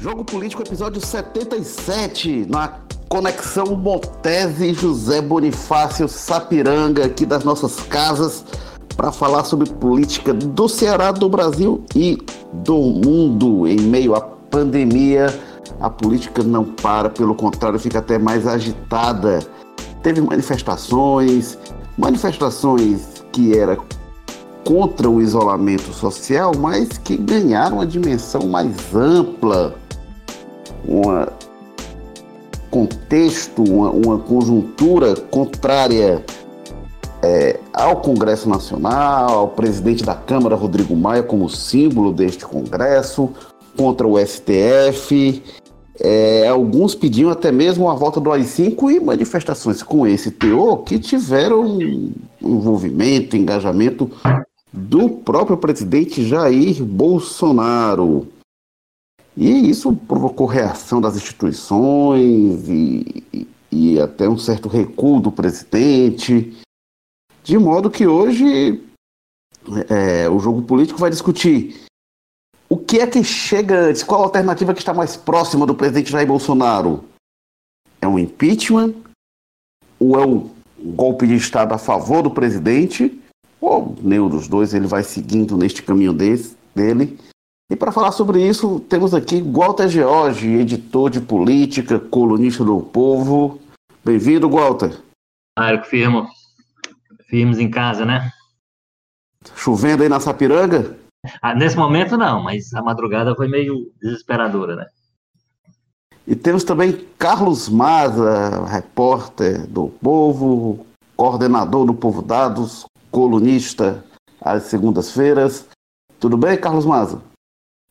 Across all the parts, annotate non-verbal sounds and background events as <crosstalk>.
Jogo Político, episódio 77, na conexão Montese José Bonifácio Sapiranga, aqui das nossas casas, para falar sobre política do Ceará, do Brasil e do mundo. Em meio à pandemia, a política não para, pelo contrário, fica até mais agitada. Teve manifestações, manifestações que era contra o isolamento social, mas que ganharam uma dimensão mais ampla, um contexto, uma, uma conjuntura contrária é, ao Congresso Nacional, ao presidente da Câmara, Rodrigo Maia, como símbolo deste Congresso, contra o STF. É, alguns pediam até mesmo a volta do AI-5 e manifestações com esse teor que tiveram envolvimento, engajamento do próprio presidente Jair Bolsonaro. E isso provocou reação das instituições e, e, até um certo recuo do presidente, de modo que hoje é, o jogo político vai discutir o que é que chega antes, qual a alternativa que está mais próxima do presidente Jair Bolsonaro? É um impeachment ou é um golpe de Estado a favor do presidente? ou nenhum dos dois, ele vai seguindo neste caminho desse, dele. E para falar sobre isso, temos aqui Walter George, editor de política, colunista do Povo. Bem-vindo, Walter. Que firmo. Firmes em casa, né? Chovendo aí na Sapiranga? Ah, nesse momento não, mas a madrugada foi meio desesperadora, né? E temos também Carlos Maza, repórter do Povo, coordenador do Povo Dados, colunista às segundas-feiras. Tudo bem, Carlos Maza?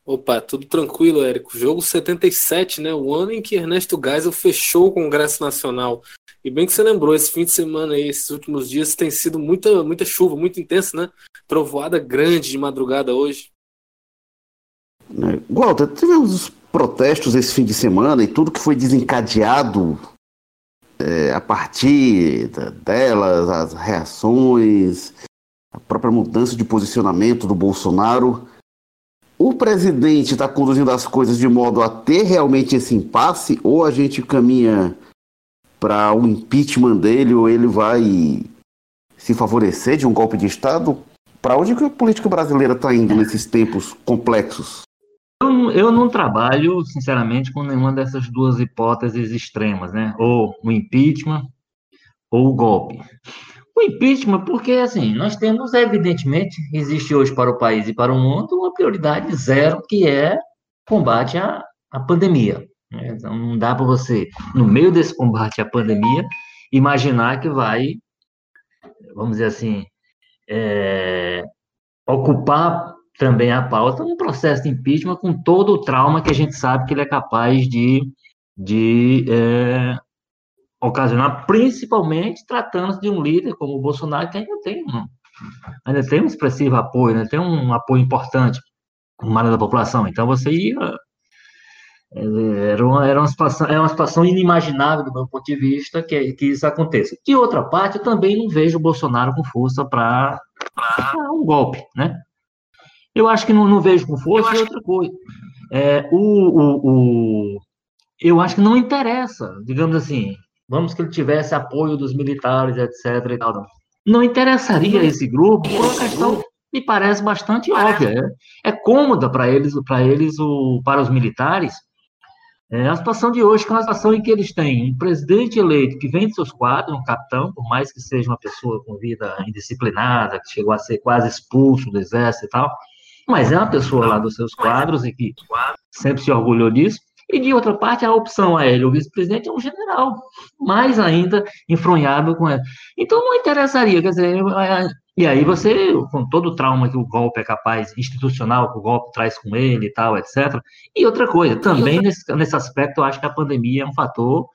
Opa, tudo tranquilo, Érico. Jogo 77, né? O ano em que Ernesto Geisel fechou o Congresso Nacional. E bem que você lembrou, esse fim de semana aí, esses últimos dias, tem sido muita, muita chuva, muito intensa, né? Trovoada grande de madrugada hoje. É, Walter, tivemos os protestos esse fim de semana e tudo que foi desencadeado é, a partir delas, as reações, a própria mudança de posicionamento do Bolsonaro. O presidente está conduzindo as coisas de modo a ter realmente esse impasse, ou a gente caminha para o impeachment dele, ou ele vai se favorecer de um golpe de Estado? Para onde que a política brasileira está indo nesses tempos complexos? Eu, eu não trabalho, sinceramente, com nenhuma dessas duas hipóteses extremas, né? Ou o impeachment ou o golpe. O impeachment, porque, assim, nós temos, evidentemente, existe hoje para o país e para o mundo uma prioridade zero, que é combate à, à pandemia. Né? Então, não dá para você, no meio desse combate à pandemia, imaginar que vai, vamos dizer assim, é, ocupar também a pauta um processo de impeachment com todo o trauma que a gente sabe que ele é capaz de, de é, ocasionar, principalmente tratando-se de um líder como o Bolsonaro, que ainda tem um, ainda tem um expressivo apoio, ainda tem um apoio importante uma da população. Então você ia. É, era uma, era uma situação, é uma situação inimaginável do meu ponto de vista que, que isso aconteça. De outra parte, eu também não vejo o Bolsonaro com força para um golpe, né? Eu acho que não, não vejo com força e outra coisa. É, o, o, o, eu acho que não interessa, digamos assim, vamos que ele tivesse apoio dos militares, etc. Não. interessaria esse grupo por uma questão me parece bastante óbvia. É, é cômoda para eles, para eles, o, para os militares, é, a situação de hoje, que é uma situação em que eles têm um presidente eleito que vem de seus quadros, um capitão, por mais que seja uma pessoa com vida indisciplinada, que chegou a ser quase expulso do exército e tal, mas é uma pessoa lá dos seus quadros e que sempre se orgulhou disso. E de outra parte, a opção a ele, o vice-presidente, é um general, mais ainda enfronhado com ele. Então não interessaria, quer dizer, e aí você, com todo o trauma que o golpe é capaz, institucional, que o golpe traz com ele e tal, etc. E outra coisa, também nesse, nesse aspecto, eu acho que a pandemia é um fator,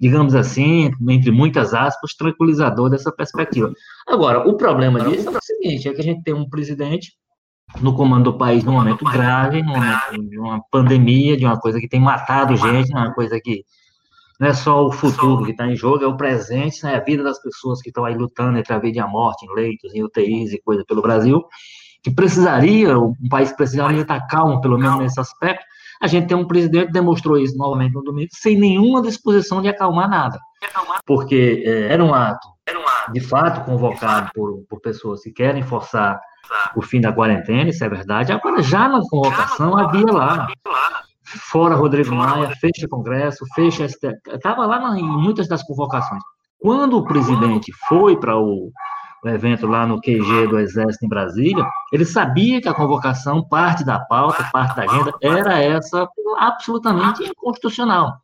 digamos assim, entre muitas aspas, tranquilizador dessa perspectiva. Agora, o problema disso é o seguinte, é que a gente tem um presidente no comando do país num momento grave, num momento de uma pandemia, de uma coisa que tem matado gente, uma coisa que não é só o futuro que está em jogo, é o presente, né, a vida das pessoas que estão aí lutando entre a vida e a morte, em leitos, em UTIs e coisa pelo Brasil, que precisaria, um país precisaria estar calmo, pelo menos nesse aspecto. A gente tem um presidente que demonstrou isso novamente no domingo, sem nenhuma disposição de acalmar nada. Porque é, era um ato, de fato, convocado por, por pessoas que querem forçar o fim da quarentena, isso é verdade. Agora, já na convocação, havia lá fora Rodrigo Maia, fecha Congresso, fecha estava lá em muitas das convocações. Quando o presidente foi para o, o, evento lá no QG do Exército em Brasília, ele sabia que a convocação, parte da pauta, parte da agenda, era essa absolutamente inconstitucional.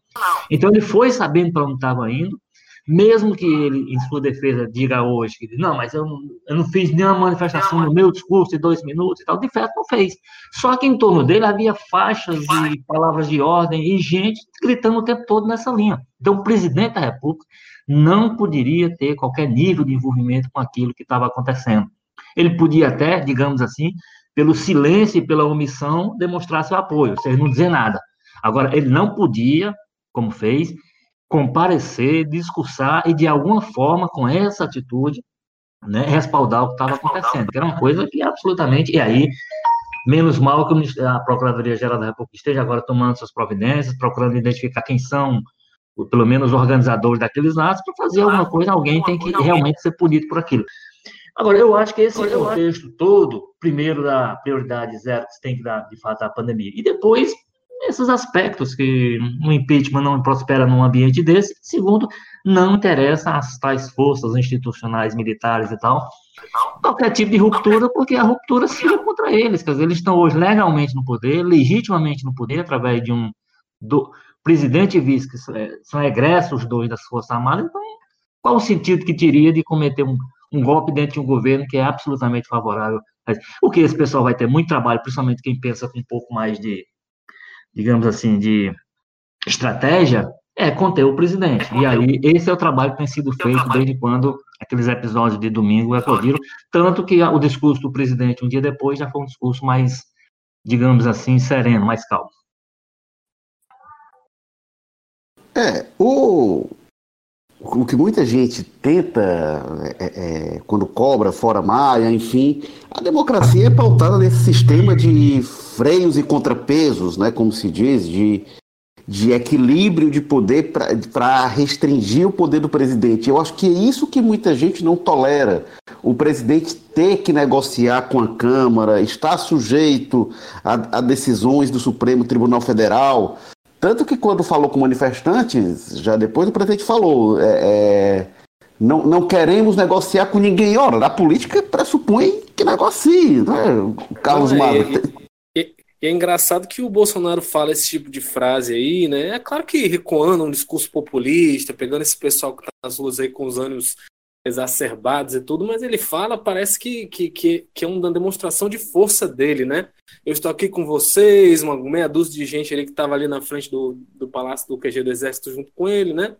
Então ele foi sabendo para onde estava indo, mesmo que ele, em sua defesa, diga hoje que não, mas eu não, eu não fiz nenhuma manifestação no meu discurso de dois minutos e tal, de fato não fez. Só que em torno dele havia faixas e palavras de ordem e gente gritando o tempo todo nessa linha. Então, o presidente da República não poderia ter qualquer nível de envolvimento com aquilo que estava acontecendo. Ele podia até, digamos assim, pelo silêncio e pela omissão, demonstrar seu apoio, ou seja, não dizer nada. Agora, ele não podia, como fez, comparecer, discursar e, de alguma forma, com essa atitude, né, respaldar o que estava acontecendo, que era uma coisa que absolutamente. E aí, menos mal que a Procuradoria-Geral da República esteja agora tomando suas providências, procurando identificar quem são, pelo menos, os organizadores daqueles atos, para fazer alguma coisa, alguém tem que realmente ser punido por aquilo. Agora, eu acho que esse contexto todo, primeiro, da prioridade zero que tem que dar, de fato, a pandemia, e depois esses aspectos que um impeachment não prospera num ambiente desse. Segundo, não interessa as tais forças institucionais, militares e tal, qualquer tipo de ruptura, porque a ruptura seria contra eles. Quer dizer, eles estão hoje legalmente no poder, legitimamente no poder, através de um do, presidente e vice, que são egressos dois das Forças Armadas. Então, qual o sentido que teria de cometer um, um golpe dentro de um governo que é absolutamente favorável? O que esse pessoal vai ter muito trabalho, principalmente quem pensa com um pouco mais de digamos assim, de estratégia é conter o presidente. E aí, esse é o trabalho que tem sido feito desde quando aqueles episódios de domingo eclodiram. Tanto que o discurso do presidente um dia depois já foi um discurso mais, digamos assim, sereno, mais calmo. É, o, o que muita gente tenta, é, é, quando cobra fora Maia, enfim, a democracia é pautada nesse sistema de freios e contrapesos, né, como se diz, de, de equilíbrio de poder para restringir o poder do presidente. Eu acho que é isso que muita gente não tolera. O presidente ter que negociar com a Câmara, estar sujeito a, a decisões do Supremo Tribunal Federal. Tanto que quando falou com manifestantes, já depois o presidente falou, é, é, não, não queremos negociar com ninguém. Ora, a política pressupõe que negocie, né? Carlos é, Magno. É, é engraçado que o Bolsonaro fala esse tipo de frase aí, né? É claro que recuando um discurso populista, pegando esse pessoal que tá nas ruas aí com os ânimos exacerbados e tudo, mas ele fala, parece que, que, que, que é uma demonstração de força dele, né? Eu estou aqui com vocês, uma meia dúzia de gente ali que estava ali na frente do, do palácio do QG do Exército junto com ele, né?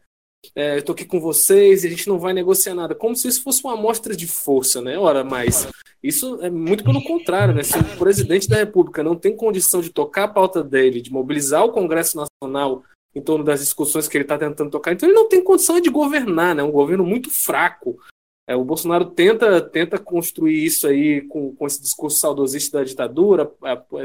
É, eu estou aqui com vocês e a gente não vai negociar nada, como se isso fosse uma amostra de força, né? Ora, mas isso é muito pelo contrário, né? Se o presidente da República não tem condição de tocar a pauta dele, de mobilizar o Congresso Nacional em torno das discussões que ele está tentando tocar. Então ele não tem condição de governar, né? Um governo muito fraco. É, o Bolsonaro tenta, tenta construir isso aí com, com esse discurso saudosista da ditadura,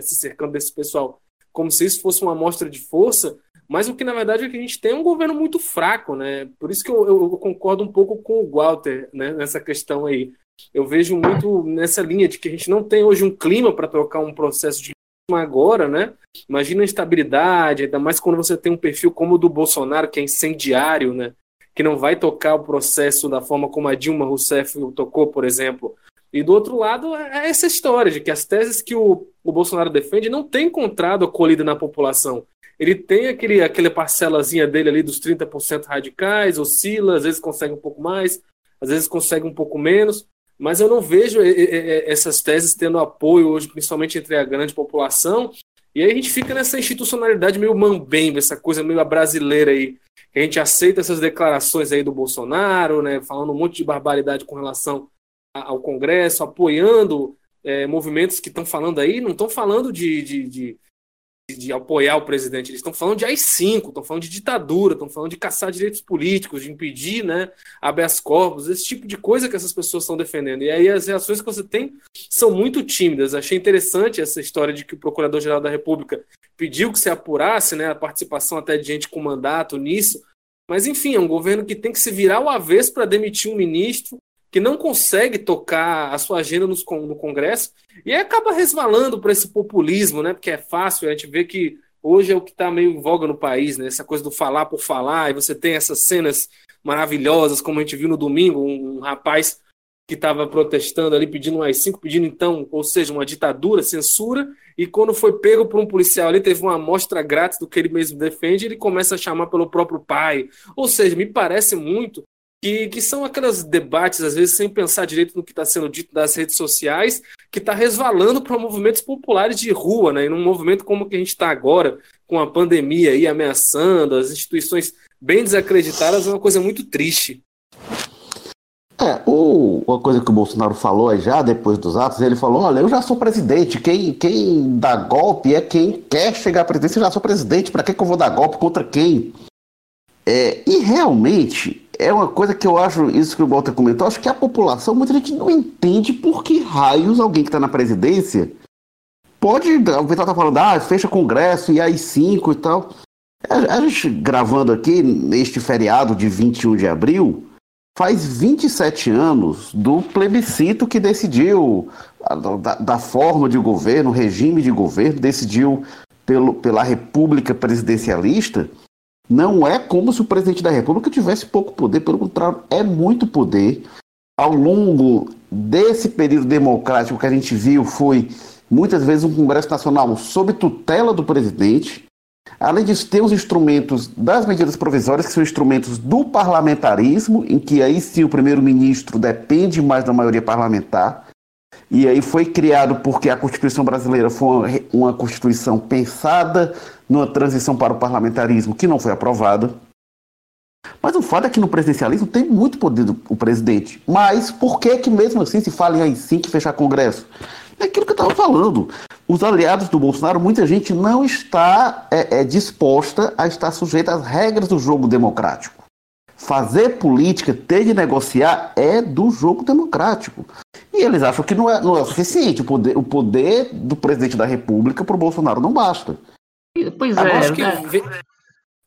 se cercando desse pessoal, como se isso fosse uma amostra de força, mas o que na verdade é que a gente tem um governo muito fraco, né? Por isso que eu, eu, eu concordo um pouco com o Walter né, nessa questão aí. Eu vejo muito nessa linha de que a gente não tem hoje um clima para trocar um processo de agora, né? Imagina a instabilidade, ainda mais quando você tem um perfil como o do Bolsonaro, que é incendiário, né? Que não vai tocar o processo da forma como a Dilma Rousseff tocou, por exemplo. E do outro lado, é essa história de que as teses que o, o Bolsonaro defende não têm encontrado acolhida na população. Ele tem aquele, aquela parcelazinha dele ali dos 30% radicais, oscila, às vezes consegue um pouco mais, às vezes consegue um pouco menos, mas eu não vejo essas teses tendo apoio hoje, principalmente entre a grande população. E aí a gente fica nessa institucionalidade meio mambembe, essa coisa meio brasileira aí. A gente aceita essas declarações aí do Bolsonaro, né, falando um monte de barbaridade com relação ao Congresso, apoiando é, movimentos que estão falando aí, não estão falando de, de, de, de apoiar o presidente, eles estão falando de AI-5, estão falando de ditadura, estão falando de caçar direitos políticos, de impedir né, habeas corpus, esse tipo de coisa que essas pessoas estão defendendo. E aí as reações que você tem são muito tímidas. Achei interessante essa história de que o Procurador-Geral da República pediu que se apurasse né, a participação até de gente com mandato nisso, mas enfim, é um governo que tem que se virar o avesso para demitir um ministro, que não consegue tocar a sua agenda nos, no Congresso e acaba resvalando para esse populismo, né? Porque é fácil, a gente vê que hoje é o que está meio em voga no país, né? Essa coisa do falar por falar, e você tem essas cenas maravilhosas, como a gente viu no domingo, um rapaz que estava protestando ali, pedindo um AI-5, pedindo então, ou seja, uma ditadura, censura, e quando foi pego por um policial ali, teve uma amostra grátis do que ele mesmo defende, ele começa a chamar pelo próprio pai. Ou seja, me parece muito que, que são aqueles debates, às vezes, sem pensar direito no que está sendo dito das redes sociais, que está resvalando para movimentos populares de rua, né? E num movimento como o que a gente está agora, com a pandemia aí ameaçando, as instituições bem desacreditadas, é uma coisa muito triste. É, o, uma coisa que o Bolsonaro falou já depois dos atos, ele falou: olha, eu já sou presidente, quem, quem dá golpe é quem quer chegar à presidência, eu já sou presidente, para que, que eu vou dar golpe contra quem? É, e realmente, é uma coisa que eu acho, isso que o Walter comentou, acho que a população, muita gente não entende por que raios alguém que está na presidência pode. O pessoal tá falando, ah, fecha congresso e aí cinco e tal. A, a gente gravando aqui, neste feriado de 21 de abril, faz 27 anos do plebiscito que decidiu da, da forma de governo, regime de governo, decidiu pelo, pela República Presidencialista não é como se o presidente da República tivesse pouco poder, pelo contrário, é muito poder. Ao longo desse período democrático que a gente viu, foi muitas vezes um Congresso Nacional sob tutela do presidente. Além disso, tem os instrumentos das medidas provisórias, que são instrumentos do parlamentarismo, em que aí sim o primeiro-ministro depende mais da maioria parlamentar. E aí foi criado porque a Constituição brasileira foi uma, Constituição pensada numa transição para o parlamentarismo que não foi aprovada. Mas o fato é que no presidencialismo tem muito poder do, o presidente. Mas por que que mesmo assim se fala em sim que fechar Congresso? É aquilo que eu estava falando. Os aliados do Bolsonaro, muita gente não está é, é, disposta a estar sujeita às regras do jogo democrático. Fazer política, ter de negociar, é do jogo democrático. E eles acham que não é, não é suficiente. O poder, o poder do presidente da República para o Bolsonaro não basta. Pois é. Acho que né? vem,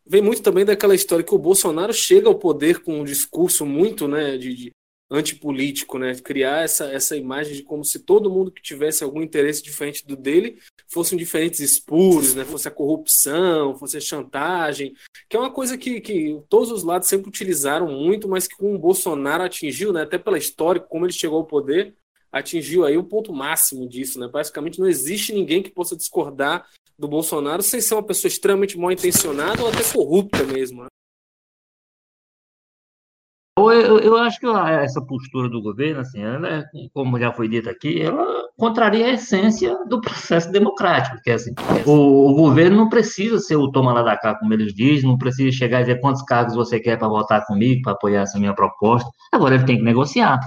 vem, muito também daquela história que o Bolsonaro chega ao poder com um discurso muito né, de, de antipolítico, né? Criar essa, essa imagem de como se todo mundo que tivesse algum interesse diferente do dele fossem diferentes espúrios, né? Fosse a corrupção, fosse a chantagem, que é uma coisa que, que todos os lados sempre utilizaram muito, mas que com o Bolsonaro atingiu, né? Até pela história, como ele chegou ao poder, atingiu aí o ponto máximo disso, né? Basicamente não existe ninguém que possa discordar do Bolsonaro sem ser uma pessoa extremamente mal intencionada ou até corrupta mesmo. Né? Eu, eu, acho que essa postura do governo, assim, ela, é, como já foi dito aqui, ela contraria a essência do processo democrático, porque assim, o, o governo não precisa ser o toma lá da cá, como eles dizem, não precisa chegar e dizer quantos cargos você quer para votar comigo, para apoiar essa minha proposta. Agora ele tem que negociar.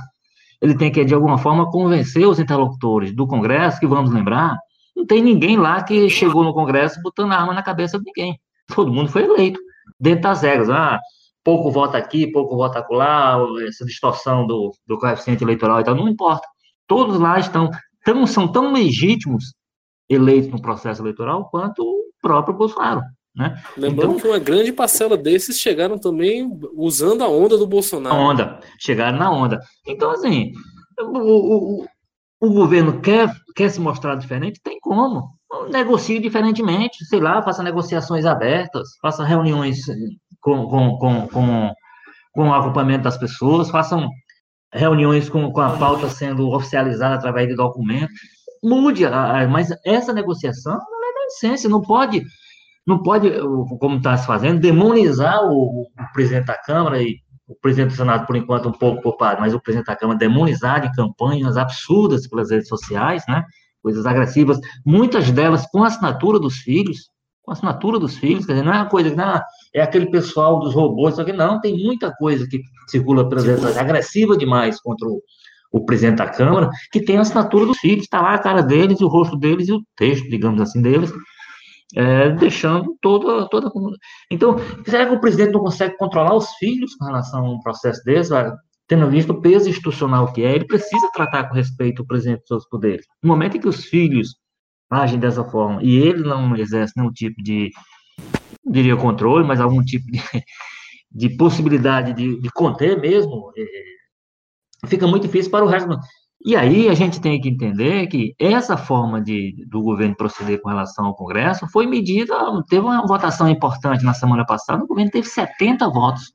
Ele tem que, de alguma forma, convencer os interlocutores do Congresso, que vamos lembrar, não tem ninguém lá que chegou no Congresso botando a arma na cabeça de ninguém. Todo mundo foi eleito, dentro das regras. Ah, pouco vota aqui, pouco vota acolá, essa distorção do, do coeficiente eleitoral e tal, não importa. Todos lá estão tão, são tão legítimos eleitos no processo eleitoral quanto o próprio Bolsonaro. Né? Lembrando então, que uma grande parcela desses chegaram também usando a onda do Bolsonaro. Onda, chegaram na onda. Então, assim, o, o, o governo quer, quer se mostrar diferente? Tem como. Negocie diferentemente, sei lá, faça negociações abertas, faça reuniões com, com, com, com, o acompanhamento das pessoas, façam reuniões com, com a pauta sendo oficializada através de documentos. Mude, mas essa negociação não é da essência, não pode, não pode, como está se fazendo, demonizar o, o presidente da Câmara e o presidente do Senado, por enquanto, um pouco culpado, mas o presidente da Câmara demonizado em campanhas absurdas pelas redes sociais, né? Coisas agressivas, muitas delas com a assinatura dos filhos, com a assinatura dos filhos, quer dizer, não é uma coisa que não, é aquele pessoal dos robôs, só que não, tem muita coisa que circula pelas redes agressiva demais contra o, o presidente da Câmara, que tem a assinatura dos filhos, está lá a cara deles, o rosto deles e o texto, digamos assim, deles. é, deixando toda, toda. Então, será que o presidente não consegue controlar os filhos com relação a um processo desse? Tendo visto o peso institucional que é, ele precisa tratar com respeito o presidente dos seus poderes. No momento em que os filhos agem dessa forma e ele não exerce nenhum tipo de, diria controle, mas algum tipo de, <laughs> de possibilidade de, de conter mesmo, é, fica muito difícil para o resto. E aí a gente tem que entender que essa forma de, do governo proceder com relação ao Congresso foi medida, teve uma votação importante na semana passada, o governo teve 70 votos.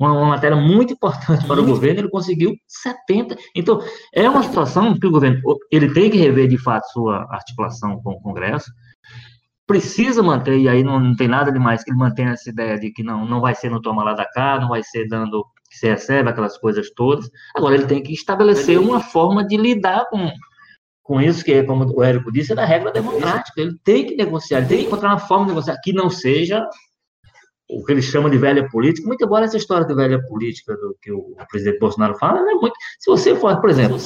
Uma, uma matéria muito importante para o governo, ele conseguiu 70. Então, é uma situação que o governo ele tem que rever de fato sua articulação com o Congresso, precisa manter, e aí não, não tem nada demais que ele mantenha essa ideia de que não, não vai ser no toma lá da cá, não vai ser dando que se recebe, aquelas coisas todas. Agora, ele tem que estabelecer uma forma de lidar com, com isso, que, como o Érico disse, é da regra democrática. Ele tem que negociar, ele tem que encontrar uma forma de negociar que não seja o que ele chama de velha política, muito embora essa história de velha política do que o presidente Bolsonaro fala, é muito. Se você for, por exemplo,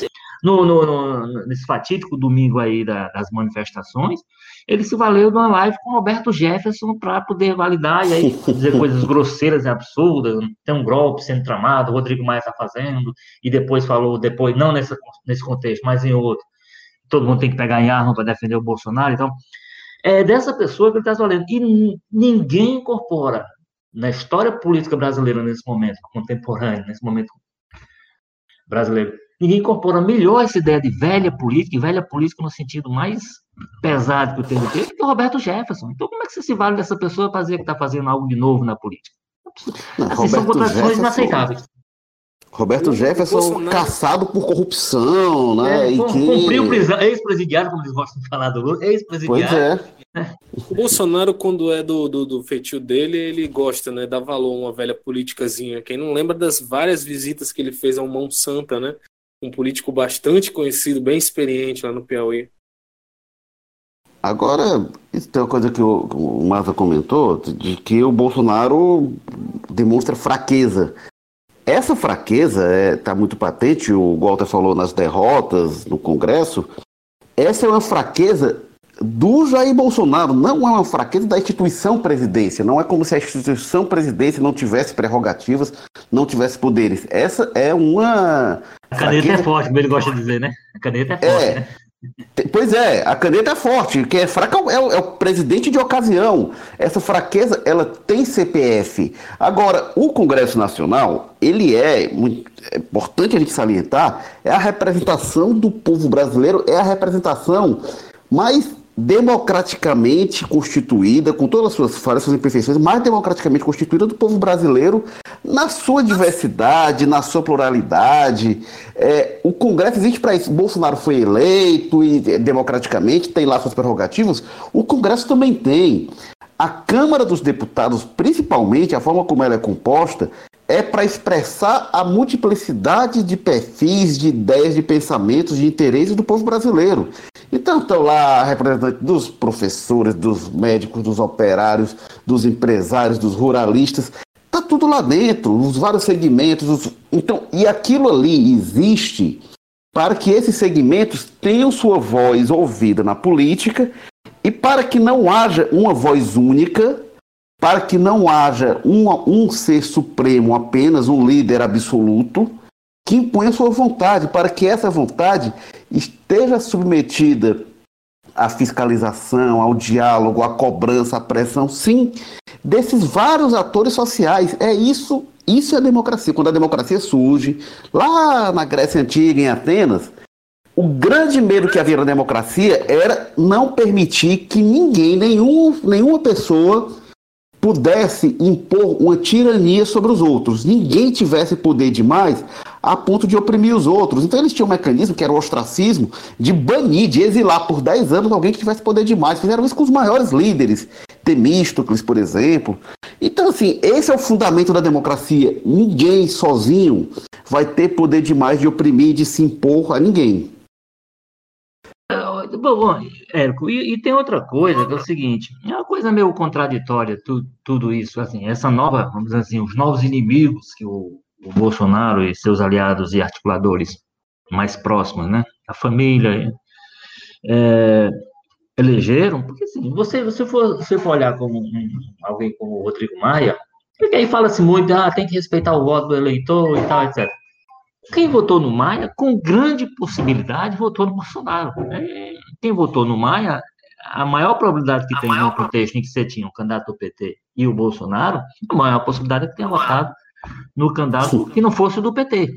no, no, no, nesse fatídico domingo aí da, das manifestações, ele se valeu de uma live com Roberto Jefferson para poder validar e aí <laughs> dizer coisas grosseiras e absurdas, tem um golpe sendo tramado, o Rodrigo Maia está fazendo, e depois falou, depois, não nessa, nesse contexto, mas em outro, todo mundo tem que pegar em arma para defender o Bolsonaro, então, é dessa pessoa que ele está valendo, e ninguém incorpora na história política brasileira nesse momento, contemporâneo, nesse momento brasileiro, ninguém incorpora melhor essa ideia de velha política, e velha política no sentido mais pesado que o termo teve, que o Roberto Jefferson. Então, como é que você se vale dessa pessoa para dizer que está fazendo algo de novo na política? Não, assim, são contradições inaceitáveis. Roberto Jefferson Bolsonaro... caçado por corrupção, né? É, e que... Cumpriu prisão, ex-presidiário, como eles gostam de falar do ex-presidiário. Pois é. O <laughs> Bolsonaro, quando é do, do, do feitio dele, ele gosta, né? Dá valor a uma velha políticazinha. Quem não lembra das várias visitas que ele fez ao Mão Santa, né? Um político bastante conhecido, bem experiente lá no Piauí. Agora, isso tem uma coisa que o, o Maza comentou, de que o Bolsonaro demonstra fraqueza. Essa fraqueza está é, tá muito patente, o Walter falou nas derrotas no Congresso. Essa é uma fraqueza do Jair Bolsonaro, não é uma fraqueza da instituição presidência. Não é como se a instituição presidência não tivesse prerrogativas, não tivesse poderes. Essa é uma. A caneta é fraqueza... é forte, como ele gosta de dizer, né? A caneta é forte, é. né? Pois é, a caneta é forte, quem é fraca é o, é o, presidente de ocasião. Essa fraqueza, ela tem CPF. Agora, o Congresso Nacional, ele é, muito, é importante a gente salientar, é a representação do povo brasileiro, é a representação mais democraticamente constituída, com todas as suas falhas, suas imperfeições, mais democraticamente constituída do povo brasileiro, na sua diversidade, na sua pluralidade. É, o Congresso existe para isso. Bolsonaro foi eleito e é, democraticamente tem lá suas prerrogativas. O Congresso também tem. A Câmara dos Deputados, principalmente, a forma como ela é composta, é para expressar a multiplicidade de perfis, de ideias, de pensamentos, de interesses do povo brasileiro. Então estão lá representantes dos professores, dos médicos, dos operários, dos empresários, dos ruralistas. Está tudo lá dentro, os vários segmentos. Os... Então, e aquilo ali existe para que esses segmentos tenham sua voz ouvida na política e para que não haja uma voz única para que não haja um, um ser supremo, apenas um líder absoluto, que imponha sua vontade, para que essa vontade esteja submetida à fiscalização, ao diálogo, à cobrança, à pressão, sim, desses vários atores sociais. É isso, isso é democracia. Quando a democracia surge, lá na Grécia Antiga, em Atenas, o grande medo que havia na democracia era não permitir que ninguém, nenhum, nenhuma pessoa pudesse impor uma tirania sobre os outros. Ninguém tivesse poder demais a ponto de oprimir os outros. Então eles tinham um mecanismo que era o ostracismo de banir, de exilar por 10 anos alguém que tivesse poder demais. Fizeram isso com os maiores líderes, Temístocles, por exemplo. Então, assim, esse é o fundamento da democracia. Ninguém sozinho vai ter poder demais de oprimir, de se impor a ninguém. Bom, Érico, e, e, tem outra coisa que é o seguinte, é uma coisa meio contraditória tu, tudo isso, assim, essa nova, vamos dizer assim, os novos inimigos que o, o Bolsonaro e seus aliados e articuladores mais próximos, né, a família, é, elegeram, porque assim, você, você for, você for olhar como um, alguém como o Rodrigo Maia, porque aí fala-se muito, ah, tem que respeitar o voto do eleitor e tal, etc. Quem votou no Maia, com grande possibilidade, votou no Bolsonaro. É, quem votou no Maia, a maior probabilidade que a tem no contexto em que você tinha o candidato do PT e o Bolsonaro, a maior possibilidade é que tenha votado no candidato que não fosse do PT.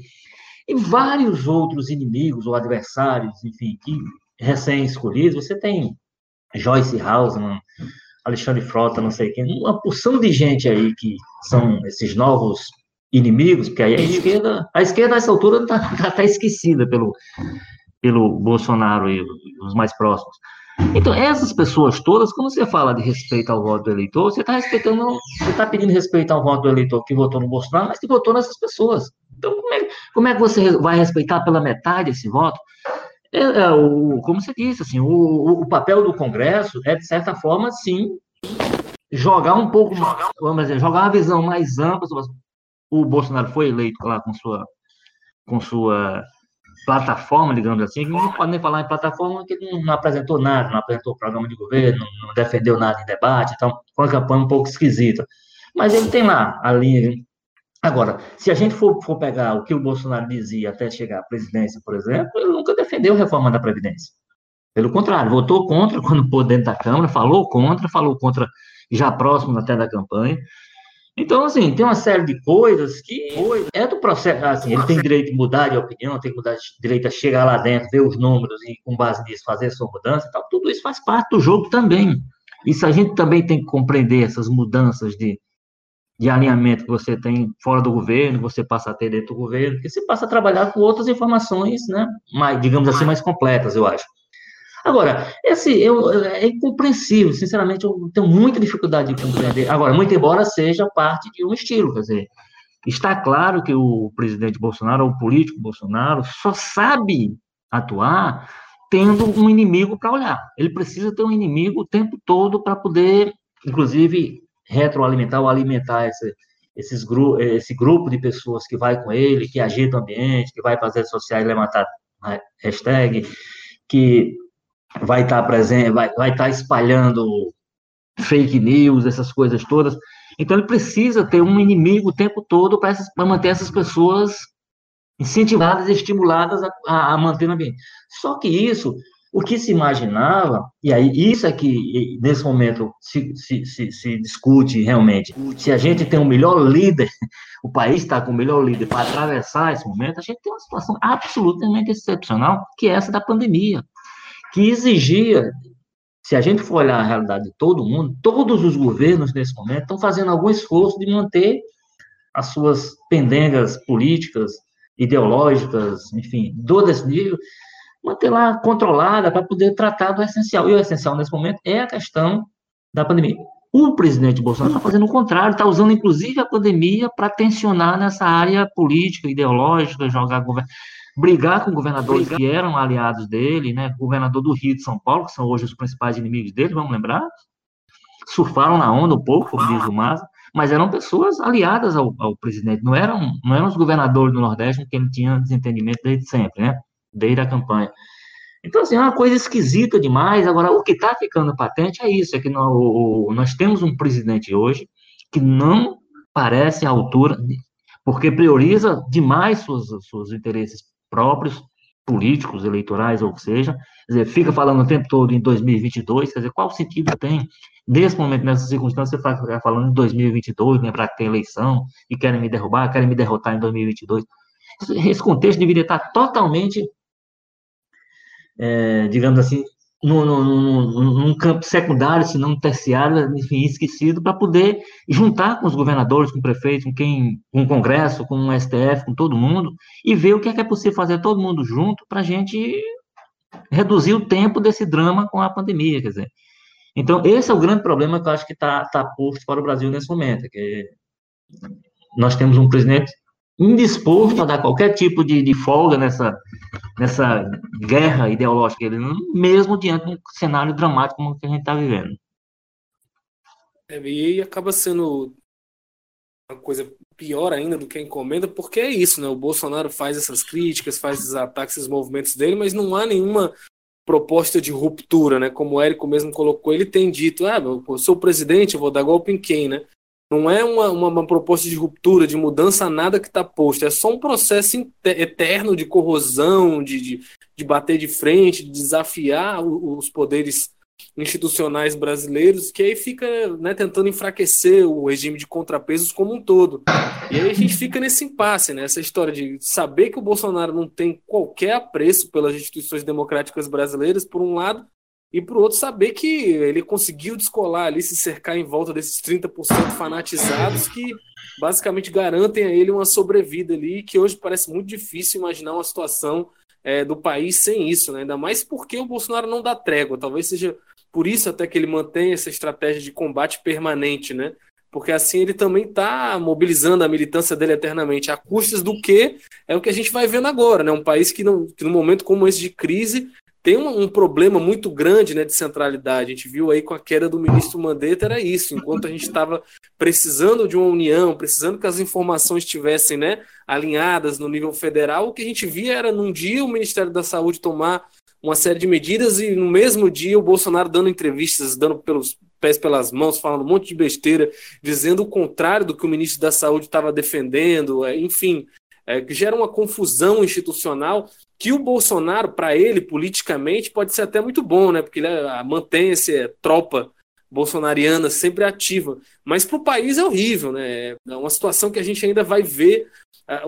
E vários outros inimigos ou adversários, enfim, que recém-escolhidos, você tem Joyce Hausmann, Alexandre Frota, não sei quem, uma porção de gente aí que são esses novos inimigos, porque aí a esquerda, a esquerda nessa altura está <laughs> tá, tá esquecida pelo, pelo Bolsonaro e os mais próximos. Então, essas pessoas todas, quando você fala de respeito ao voto do eleitor, você está respeitando, você está pedindo respeito ao voto do eleitor que votou no Bolsonaro, mas que votou nessas pessoas. Então, como é, como é que você vai respeitar pela metade esse voto? É, é, o, como você disse, assim, o, o, papel do Congresso é, de certa forma, sim, jogar um pouco, vamos dizer, jogar uma visão mais ampla. O Bolsonaro foi eleito lá com sua, com sua plataforma, digamos assim, não pode nem falar em plataforma, que ele não apresentou nada, não apresentou programa de governo, não defendeu nada em debate, então, com a campanha um pouco esquisita. Mas ele tem lá a linha Agora, se a gente for, for pegar o que o Bolsonaro dizia até chegar à presidência, por exemplo, ele nunca defendeu a reforma da Previdência. Pelo contrário, votou contra quando pôde dentro da Câmara, falou contra, falou contra já próximo até da campanha. Então, assim, tem uma série de coisas que é do processo. Assim, ele tem direito de mudar de opinião, tem mudar direito a chegar lá dentro, ver os números e, com base nisso, fazer a sua mudança e tal. Tudo isso faz parte do jogo também. Isso a gente também tem que compreender, essas mudanças de, de alinhamento que você tem fora do governo, você passa a ter dentro do governo, porque você passa a trabalhar com outras informações, né, mais, digamos assim, mais completas, eu acho. Agora, esse eu, é incompreensível, sinceramente, eu tenho muita dificuldade de compreender. Agora, muito embora seja parte de um estilo, quer dizer, está claro que o presidente Bolsonaro, o político Bolsonaro, só sabe atuar tendo um inimigo para olhar. Ele precisa ter um inimigo o tempo todo para poder, inclusive, retroalimentar ou alimentar esse, esses gru esse grupo de pessoas que vai com ele, que agita o ambiente, que vai redes sociais levantar hashtag, que vai estar tá presente, vai, vai estar tá espalhando fake news, essas coisas todas. Então ele precisa ter um inimigo o tempo todo para manter essas pessoas incentivadas e estimuladas a, a, manter o ambiente. Só que isso o que se imaginava, e aí isso é que nesse momento se, se, se, se discute realmente, se a gente tem o melhor líder, <laughs> o país está com o melhor líder para atravessar esse momento, a gente tem uma situação absolutamente excepcional, que é essa da pandemia, que exigia, se a gente for olhar a realidade de todo mundo, todos os governos nesse momento estão fazendo algum esforço de manter as suas pendengas políticas, ideológicas, enfim, todo esse nível, manter lá controlada para poder tratar do essencial. E o essencial nesse momento é a questão da pandemia. O presidente Bolsonaro está fazendo o contrário, está usando inclusive a pandemia para tensionar nessa área política, ideológica, jogar governo, brigar com governadores que eram aliados dele, né? Governador do Rio de São Paulo, que são hoje os principais inimigos dele, vamos lembrar? Surfaram na onda um pouco, como diz o Maza, mas eram pessoas aliadas ao, ao, presidente, não eram, não eram os governadores do Nordeste com quem ele tinha desentendimento desde sempre, né? desde a campanha. Então, assim, é uma coisa esquisita demais. Agora, o que está ficando patente é isso: é que nós, nós temos um presidente hoje que não parece à altura, porque prioriza demais seus, seus interesses próprios, políticos, eleitorais, ou seja, dizer, fica falando o tempo todo em 2022, quer dizer, qual sentido tem, nesse momento, nessas circunstâncias, você ficar falando em 2022, lembrar que tem eleição, e querem me derrubar, querem me derrotar em 2022. Esse contexto deveria estar totalmente é, digamos assim, num, num, num, campo secundário, se não terciário, enfim, esquecido, para poder juntar com os governadores, com o prefeito, com quem, com o Congresso, com o STF, com todo mundo, e ver o que é, que é possível fazer todo mundo junto para a gente reduzir o tempo desse drama com a pandemia, quer dizer. Então, esse é o grande problema que eu acho que está tá posto para o Brasil nesse momento, é que nós temos um presidente indisposto a dar qualquer tipo de, de folga nessa, nessa guerra ideológica, mesmo diante um cenário dramático como que a gente está vivendo. É, e acaba sendo uma coisa pior ainda do que a encomenda, porque é isso, né? O Bolsonaro faz essas críticas, faz esses ataques, esses movimentos dele, mas não há nenhuma proposta de ruptura, né? Como o Érico mesmo colocou, ele tem dito, ah, eu sou o presidente, eu vou dar golpe em quem, né? Não é uma, uma, uma proposta de ruptura, de mudança, nada que está posto. É só um processo eterno de corrosão, de, de, de bater de frente, de desafiar os poderes institucionais brasileiros, que aí fica né, tentando enfraquecer o regime de contrapesos como um todo. E aí a gente fica nesse impasse, né? Essa história de saber que o Bolsonaro não tem qualquer apreço pelas instituições democráticas brasileiras, por um lado, e por outro saber que ele conseguiu descolar ali, se cercar em volta desses 30% fanatizados que basicamente garantem a ele uma sobrevida ali, que hoje parece muito difícil imaginar uma situação é, do país sem isso, né? ainda mais porque o Bolsonaro não dá trégua, talvez seja por isso até que ele mantém essa estratégia de combate permanente, né? Porque assim ele também está mobilizando a militância dele eternamente, a custas do que é o que a gente vai vendo agora, né? Um país que, não, que num momento como esse de crise tem um, um, problema muito grande né, de centralidade. A gente viu aí com a queda do ministro Mandetta, era isso. Enquanto a gente estava precisando de uma união, precisando que as informações estivessem né, alinhadas no nível federal, o que a gente via era num dia o Ministério da Saúde tomar uma série de medidas e no mesmo dia o Bolsonaro dando entrevistas, dando pelos pés pelas mãos, falando um monte de besteira, dizendo o contrário do que o ministro da Saúde estava defendendo, é, enfim, é, que gera uma confusão institucional que o Bolsonaro, para ele, politicamente, pode ser até muito bom, né? Porque ele é, mantém essa é, tropa bolsonariana sempre ativa. Mas para o país é horrível, né? É uma situação que a gente ainda vai ver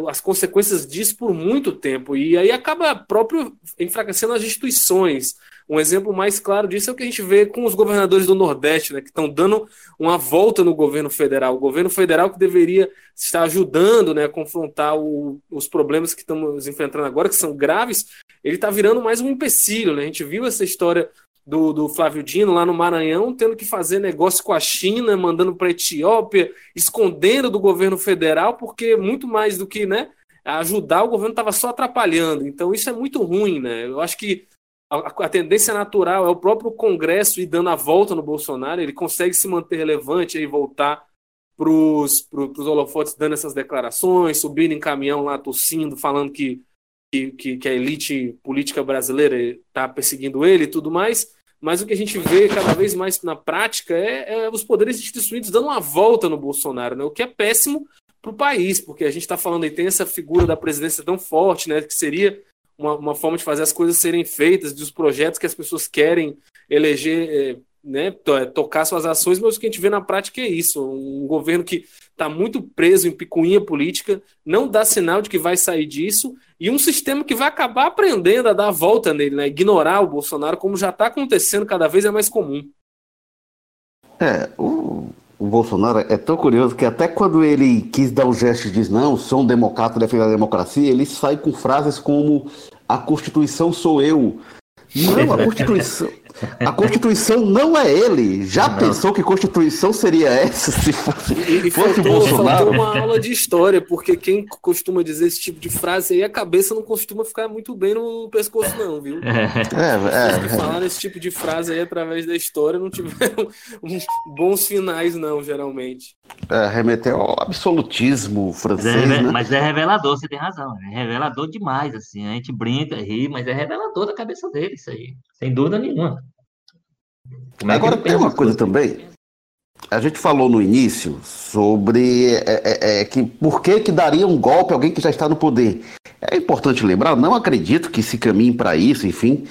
as consequências disso por muito tempo. E aí acaba próprio enfraquecendo as instituições. Um exemplo mais claro disso é o que a gente vê com os governadores do Nordeste, né, que estão dando uma volta no governo federal. O governo federal que deveria estar ajudando né, a confrontar o, os problemas que estamos enfrentando agora, que são graves, ele está virando mais um empecilho. Né? A gente viu essa história do, do, Flávio Dino lá no Maranhão, tendo que fazer negócio com a China, mandando para a Etiópia, escondendo do governo federal, porque muito mais do que né, ajudar, o governo estava só atrapalhando. Então isso é muito ruim. Né? Eu acho que a, a, tendência natural é o próprio Congresso ir dando a volta no Bolsonaro, ele consegue se manter relevante e voltar para os holofotes dando essas declarações, subindo em caminhão lá tossindo, falando que, que, que a elite política brasileira está perseguindo ele e tudo mais. Mas o que a gente vê cada vez mais na prática é, é os poderes instituídos dando uma volta no Bolsonaro, né? o que é péssimo para o país, porque a gente está falando aí, tem essa figura da presidência tão forte, né? que seria uma, uma, forma de fazer as coisas serem feitas, dos projetos que as pessoas querem eleger, é, né, é, tocar suas ações, mas o que a gente vê na prática é isso: um governo que está muito preso em picuinha política, não dá sinal de que vai sair disso, e um sistema que vai acabar aprendendo a dar a volta nele, né, ignorar o Bolsonaro, como já está acontecendo cada vez é mais comum. É, o, o Bolsonaro é tão curioso que até quando ele quis dar um gesto e diz não, sou um democrata, defendo a democracia, ele sai com frases como a Constituição sou eu. Não, a Constituição. A Constituição não é ele. Já não. pensou que Constituição seria essa se fosse, e, e fosse faltou, Bolsonaro? Faltou uma aula de história, porque quem costuma dizer esse tipo de frase aí, a cabeça não costuma ficar muito bem no pescoço, não, viu? É, é, que é. falar esse tipo de frase aí através da história não tiveram <laughs> bons finais, não, geralmente. É, remeteu ao absolutismo francês. Mas é, né? mas é revelador, você tem razão. É revelador demais, assim. A gente brinca, ri, mas é revelador da cabeça dele, isso aí. Sem dúvida nenhuma. Como Agora tem uma coisa também. A gente falou no início sobre é, é, é, que por que, que daria um golpe a alguém que já está no poder. É importante lembrar, não acredito que se caminhe para isso, enfim.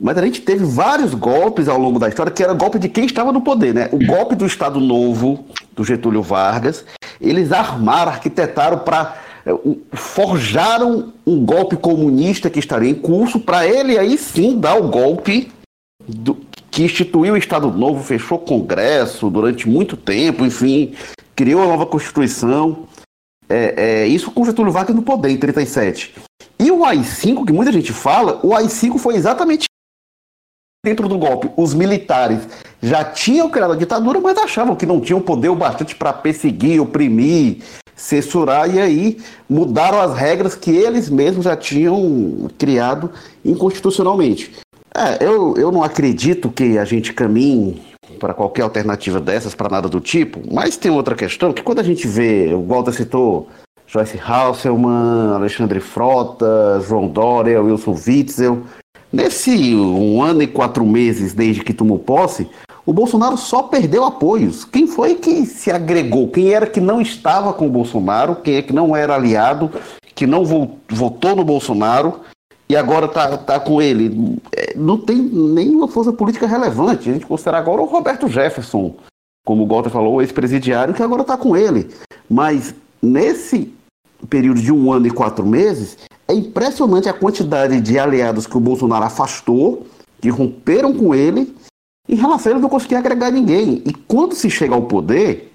Mas a gente teve vários golpes ao longo da história que era golpe de quem estava no poder, né? O golpe do Estado Novo, do Getúlio Vargas, eles armaram, arquitetaram para é, forjaram um golpe comunista que estaria em curso para ele aí sim dar o golpe do, que instituiu o Estado Novo, fechou Congresso durante muito tempo, enfim, criou a nova Constituição. É, é, isso com Getúlio Vargas no poder, em 37. E o AI-5, que muita gente fala, o AI-5 foi exatamente dentro do golpe. Os militares já tinham criado a ditadura, mas achavam que não tinham poder o bastante para perseguir, oprimir, censurar, e aí mudaram as regras que eles mesmos já tinham criado inconstitucionalmente. É, eu, eu não acredito que a gente caminhe para qualquer alternativa dessas, para nada do tipo, mas tem outra questão, que quando a gente vê, o Walter citou Joyce Hasselman, Alexandre Frota, João Dória, Wilson Witzel, Nesse um ano e quatro meses desde que tomou posse, o Bolsonaro só perdeu apoios. Quem foi que se agregou? Quem era que não estava com o Bolsonaro? Quem é que não era aliado? Que não votou no Bolsonaro? E agora está tá com ele. É, não tem nenhuma força política relevante. A gente considera agora o Roberto Jefferson, como o Walter falou, ex-presidiário, que agora está com ele. Mas nesse período de um ano e quatro meses, é impressionante a quantidade de aliados que o Bolsonaro afastou, que romperam com ele, em relação a ele não conseguir agregar ninguém. E quando se chega ao poder,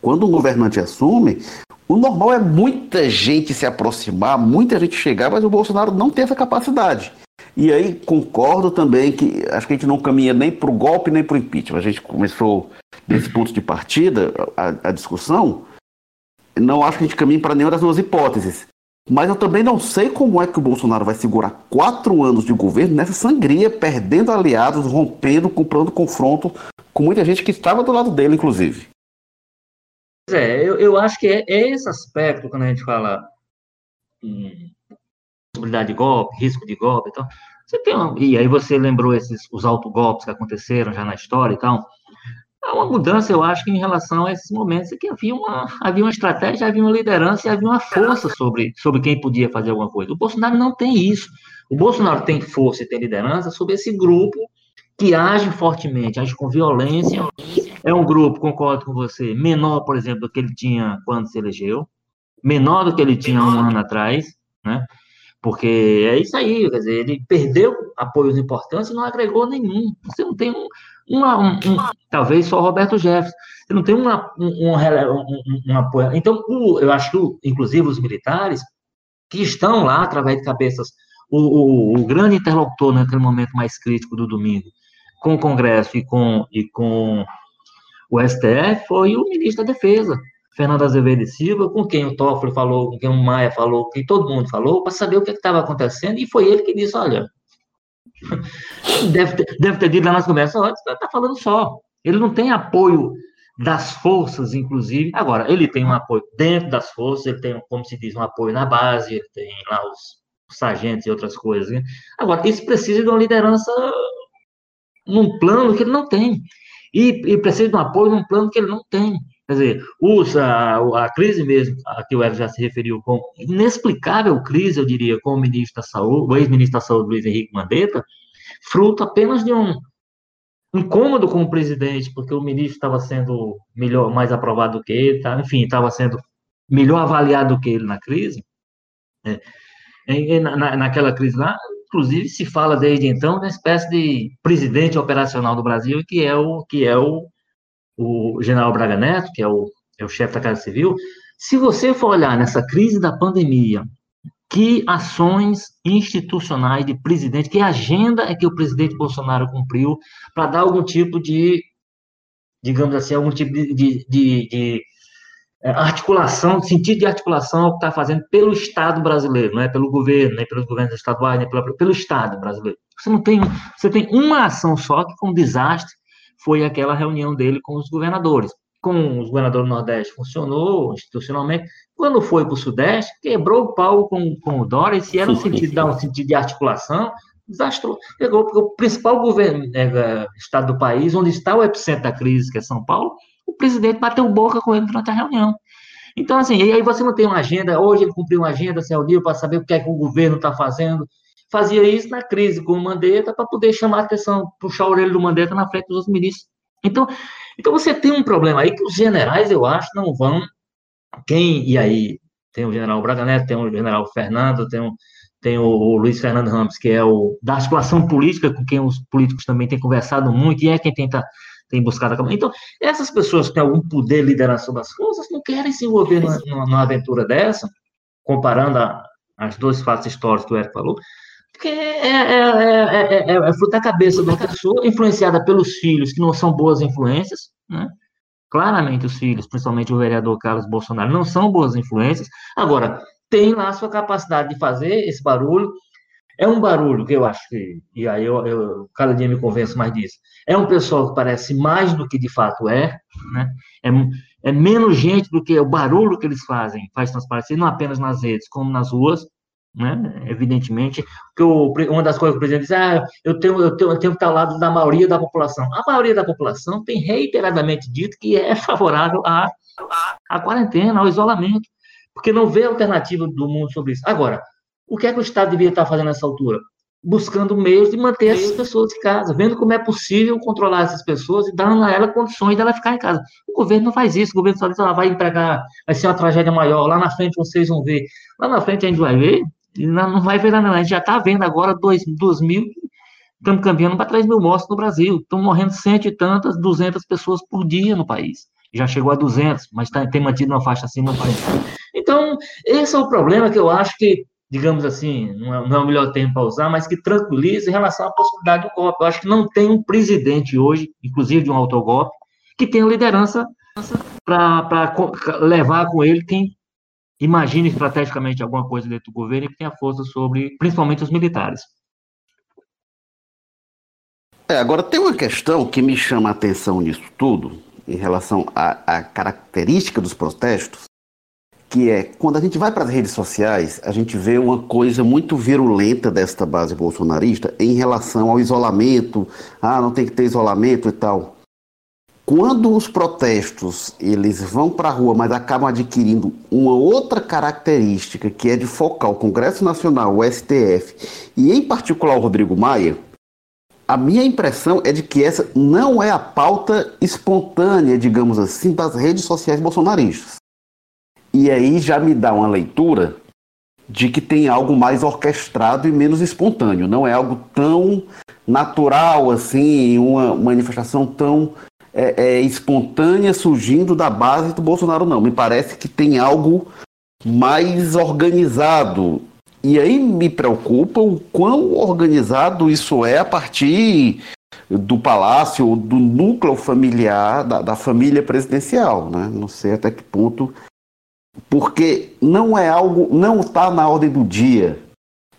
quando um governante assume, o normal é muita gente se aproximar, muita gente chegar, mas o Bolsonaro não tem essa capacidade. E aí concordo também que acho que a gente não caminha nem para o golpe nem para o impeachment. A gente começou desse ponto de partida a, a discussão. Não acho que a gente caminhe para nenhuma das duas hipóteses. Mas eu também não sei como é que o Bolsonaro vai segurar quatro anos de governo nessa sangria, perdendo aliados, rompendo, comprando confronto com muita gente que estava do lado dele, inclusive. É, eu, eu acho que é, é esse aspecto quando a gente fala em possibilidade de golpe, risco de golpe e tal. Você tem uma, e aí você lembrou esses os autogolpes que aconteceram já na história e tal. Há uma mudança, eu acho, em relação a esses momentos, que havia uma, havia uma estratégia, havia uma liderança e havia uma força sobre, sobre quem podia fazer alguma coisa. O Bolsonaro não tem isso. O Bolsonaro tem força e tem liderança sobre esse grupo que age fortemente, age com violência. É um grupo, concordo com você, menor, por exemplo, do que ele tinha quando se elegeu, menor do que ele tinha um ano atrás, né? Porque é isso aí, quer dizer, ele perdeu apoios importantes e não agregou nenhum. Você não tem um, uma, um, um, talvez só Roberto Jefferson. Você não tem uma, um, um, apoio. Então, o, eu acho que, inclusive, os militares que estão lá através de cabeças, o, o, o, grande interlocutor naquele momento mais crítico do domingo, com o Congresso e com, e com o STF, foi o ministro da Defesa, Fernando Azevedo e Silva, com quem o Toffoli falou, com quem o Maia falou, com quem todo mundo falou, para saber o que é estava acontecendo, e foi ele que disse, olha, deve ter, deve ter dito lá nas conversas, olha, está falando só, ele não tem apoio das forças, inclusive, agora, ele tem um apoio dentro das forças, ele tem, como se diz, um apoio na base, ele tem lá os, os sargentos e outras coisas, né? agora, isso precisa de uma liderança num plano que ele não tem, e, e precisa de um apoio num plano que ele não tem, Quer dizer, usa a, crise mesmo, a que o Evo já se referiu, com inexplicável crise, eu diria, com o ministro da Saúde, o ex-ministro da Saúde, Luiz Henrique Mandetta, fruto apenas de um incômodo com o presidente, porque o ministro estava sendo melhor, mais aprovado do que ele, tá? enfim, estava sendo melhor avaliado do que ele na crise. É, na, naquela crise lá, inclusive se fala desde então uma espécie de presidente operacional do Brasil, que é o que é o o general Braga Neto, que é o, é o chefe da Casa Civil, se você for olhar nessa crise da pandemia, que ações institucionais de presidente, que agenda é que o presidente Bolsonaro cumpriu para dar algum tipo de, digamos assim, algum tipo de, de, de, de é, articulação, sentido de articulação que está fazendo pelo Estado brasileiro, não é pelo governo, nem pelos governos estaduais, nem pelo, pelo Estado brasileiro. Você não tem, você tem uma ação só que com um desastre foi aquela reunião dele com os governadores. Com os governadores do Nordeste funcionou institucionalmente. Quando foi para o Sudeste, quebrou o pau com, com o Dória, e se era um sentido, dar um sentido de articulação, desastrou. Pegou, porque o principal governo, é, estado do país, onde está o epicentro da crise, que é São Paulo, o presidente bateu boca com ele durante a reunião. Então, assim, e aí você não tem uma agenda, hoje ele cumpriu uma agenda, se reuniu para saber o que é que o governo está fazendo, fazia isso na crise com o Mandetta para poder chamar a atenção, puxar a orelha do Mandetta na frente dos outros ministros. Então, então você tem um problema aí que os generais, eu acho, não vão. Quem, e aí, tem o general Braga Neto, tem o general Fernando, tem o, tem o, o Luiz Fernando Ramos, que é o da articulação política, com quem os políticos também têm conversado muito, e é quem tenta tem buscado a Então, essas pessoas que têm algum poder liderança sobre as coisas não querem se envolver numa, numa aventura dessa, comparando a, as dois fatos históricos que o Eric falou, porque é, é, é, é, fruto da cabeça da pessoa, influenciada pelos filhos, que não são boas influências, né? Claramente os filhos, principalmente o vereador Carlos Bolsonaro, não são boas influências. Agora, tem lá a sua capacidade de fazer esse barulho. É um barulho que eu acho que, e aí eu, eu cada dia me convenço mais disso. É um pessoal que parece mais do que de fato é, né? É, é menos gente do que o barulho que eles fazem, faz transparecer, não apenas nas redes, como nas ruas. Né? Evidentemente, porque o, uma das coisas que o presidente diz, ah, eu tenho, eu tenho, eu tenho que estar ao lado da maioria da população. A maioria da população tem reiteradamente dito que é favorável à, à quarentena, ao isolamento, porque não vê alternativa do mundo sobre isso. Agora, o que é que o Estado deveria estar fazendo nessa altura? Buscando meios de manter essas pessoas em casa, vendo como é possível controlar essas pessoas e dando a ela condições dela ficar em casa. O governo não faz isso, o governo só diz, ela vai empregar, vai ser uma tragédia maior, lá na frente vocês vão ver. Lá na frente a gente vai ver não, vai ver nada, a gente já está vendo agora dois, dois mil, estamos caminhando para 3 mil mortes no Brasil. Estão morrendo cento e tantas, 200 pessoas por dia no país. Já chegou a 200, mas tá, tem mantido uma faixa acima do país. Então, esse é o problema que eu acho que, digamos assim, não é, não é o melhor tempo para usar, mas que tranquiliza em relação à possibilidade do golpe. Eu acho que não tem um presidente hoje, inclusive de um autogolpe, que tenha liderança para levar com ele quem imagine estrategicamente alguma coisa dentro do governo e que tenha força sobre, principalmente, os militares. É, agora tem uma questão que me chama a atenção nisso tudo, em relação à, característica dos protestos, que é quando a gente vai para as redes sociais, a gente vê uma coisa muito virulenta desta base bolsonarista em relação ao isolamento, ah, não tem que ter isolamento e tal. Quando os protestos eles vão para a rua, mas acabam adquirindo uma outra característica, que é de focar o Congresso Nacional, o STF, e em particular o Rodrigo Maia, a minha impressão é de que essa não é a pauta espontânea, digamos assim, das redes sociais bolsonaristas. E aí já me dá uma leitura de que tem algo mais orquestrado e menos espontâneo. Não é algo tão natural assim, uma manifestação tão é, é, espontânea surgindo da base do Bolsonaro, não. Me parece que tem algo mais organizado. E aí me preocupa o quão organizado isso é a partir do palácio, do núcleo familiar da, da família presidencial, né? Não sei até que ponto, porque não é algo, não está na ordem do dia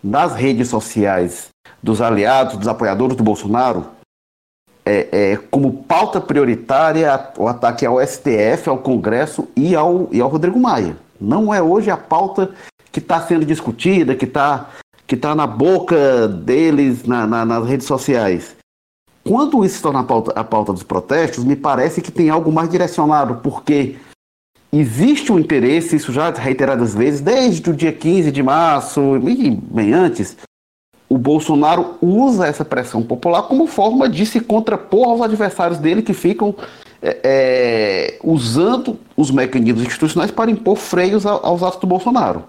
das redes sociais dos aliados, dos apoiadores do Bolsonaro, é, é, como pauta prioritária o ataque ao STF, ao Congresso e ao, e ao Rodrigo Maia. Não é hoje a pauta que está sendo discutida, que está que tá na boca deles na, na, nas redes sociais. Quando isso se torna a pauta, a pauta dos protestos, me parece que tem algo mais direcionado, porque existe um interesse, isso já reiteradas vezes, desde o dia 15 de março e bem antes, o Bolsonaro usa essa pressão popular como forma de se contrapor aos adversários dele que ficam é, é, usando os mecanismos institucionais para impor freios aos atos do Bolsonaro.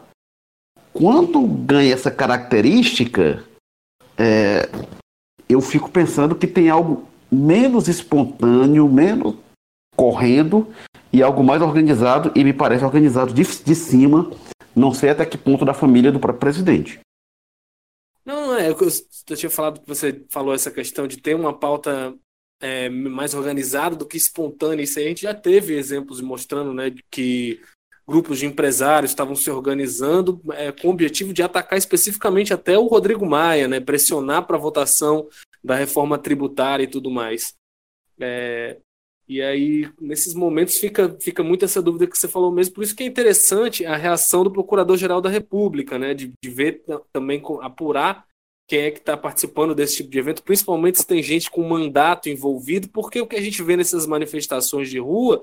Quando ganha essa característica, é, eu fico pensando que tem algo menos espontâneo, menos correndo e algo mais organizado, e me parece organizado de, de cima, não sei até que ponto da família do próprio presidente. É, eu, eu tinha falado que você falou essa questão de ter uma pauta é, mais organizada do que espontânea. Isso aí a gente já teve exemplos mostrando né, que grupos de empresários estavam se organizando é, com o objetivo de atacar especificamente até o Rodrigo Maia, né, pressionar para a votação da reforma tributária e tudo mais. É, e aí, nesses momentos, fica, fica muito essa dúvida que você falou mesmo. Por isso que é interessante a reação do Procurador-Geral da República, né? De, de ver também, apurar quem é que está participando desse tipo de evento, principalmente se tem gente com mandato envolvido, porque o que a gente vê nessas manifestações de rua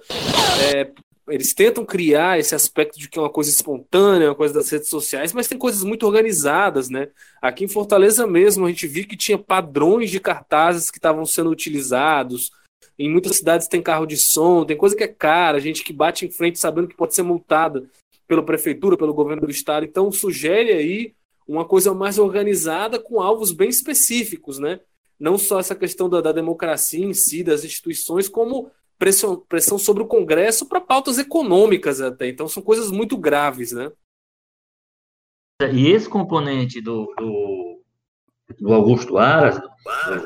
é, eles tentam criar esse aspecto de que é uma coisa espontânea, uma coisa das redes sociais, mas tem coisas muito organizadas, né? Aqui em Fortaleza mesmo, a gente viu que tinha padrões de cartazes que estavam sendo utilizados, em muitas cidades tem carro de som, tem coisa que é cara, gente que bate em frente sabendo que pode ser multada pela prefeitura, pelo governo do estado. Então sugere aí uma coisa mais organizada com alvos bem específicos, né? Não só essa questão da, da democracia em si, das instituições, como pressão, pressão sobre o Congresso para pautas econômicas até. Então são coisas muito graves, né? E esse componente do, do do Augusto Aras,